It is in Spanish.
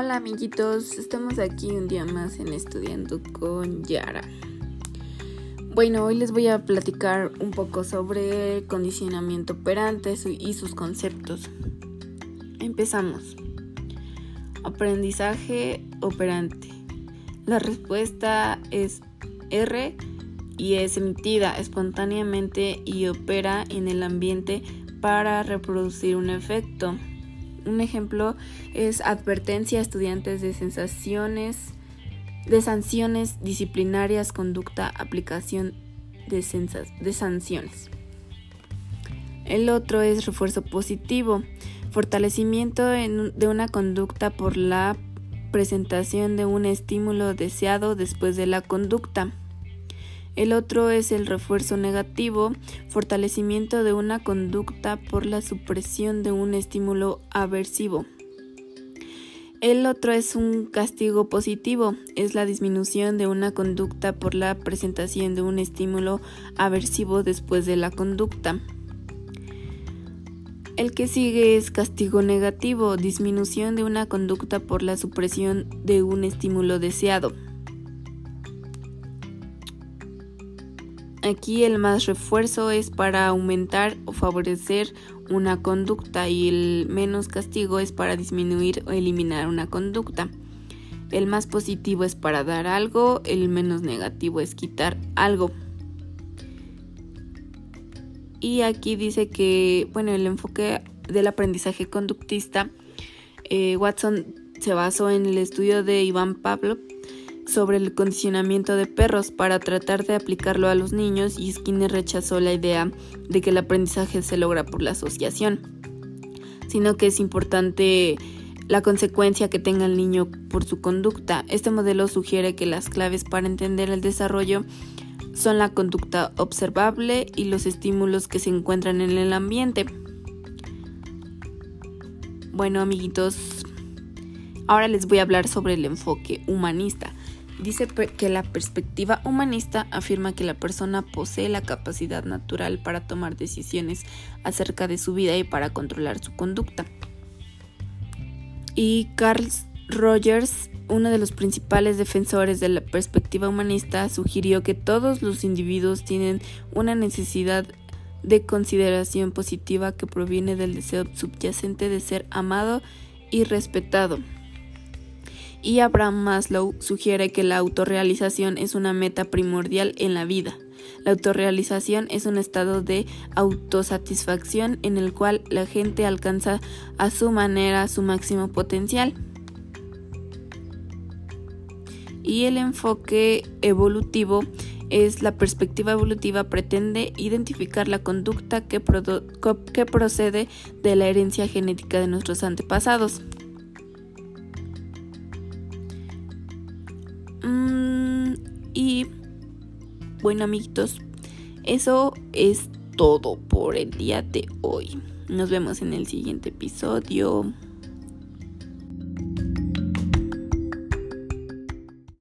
Hola amiguitos, estamos aquí un día más en Estudiando con Yara. Bueno, hoy les voy a platicar un poco sobre condicionamiento operante y sus conceptos. Empezamos. Aprendizaje operante. La respuesta es R y es emitida espontáneamente y opera en el ambiente para reproducir un efecto. Un ejemplo es advertencia a estudiantes de sensaciones, de sanciones disciplinarias, conducta, aplicación de, de sanciones. El otro es refuerzo positivo, fortalecimiento de una conducta por la presentación de un estímulo deseado después de la conducta. El otro es el refuerzo negativo, fortalecimiento de una conducta por la supresión de un estímulo aversivo. El otro es un castigo positivo, es la disminución de una conducta por la presentación de un estímulo aversivo después de la conducta. El que sigue es castigo negativo, disminución de una conducta por la supresión de un estímulo deseado. Aquí el más refuerzo es para aumentar o favorecer una conducta y el menos castigo es para disminuir o eliminar una conducta. El más positivo es para dar algo, el menos negativo es quitar algo. Y aquí dice que, bueno, el enfoque del aprendizaje conductista, eh, Watson se basó en el estudio de Iván Pavlov sobre el condicionamiento de perros para tratar de aplicarlo a los niños y Skinner rechazó la idea de que el aprendizaje se logra por la asociación, sino que es importante la consecuencia que tenga el niño por su conducta. Este modelo sugiere que las claves para entender el desarrollo son la conducta observable y los estímulos que se encuentran en el ambiente. Bueno amiguitos, ahora les voy a hablar sobre el enfoque humanista. Dice que la perspectiva humanista afirma que la persona posee la capacidad natural para tomar decisiones acerca de su vida y para controlar su conducta. Y Carl Rogers, uno de los principales defensores de la perspectiva humanista, sugirió que todos los individuos tienen una necesidad de consideración positiva que proviene del deseo subyacente de ser amado y respetado y Abraham Maslow sugiere que la autorrealización es una meta primordial en la vida. La autorrealización es un estado de autosatisfacción en el cual la gente alcanza a su manera su máximo potencial. Y el enfoque evolutivo es la perspectiva evolutiva pretende identificar la conducta que, que procede de la herencia genética de nuestros antepasados. Y bueno amiguitos, eso es todo por el día de hoy. Nos vemos en el siguiente episodio.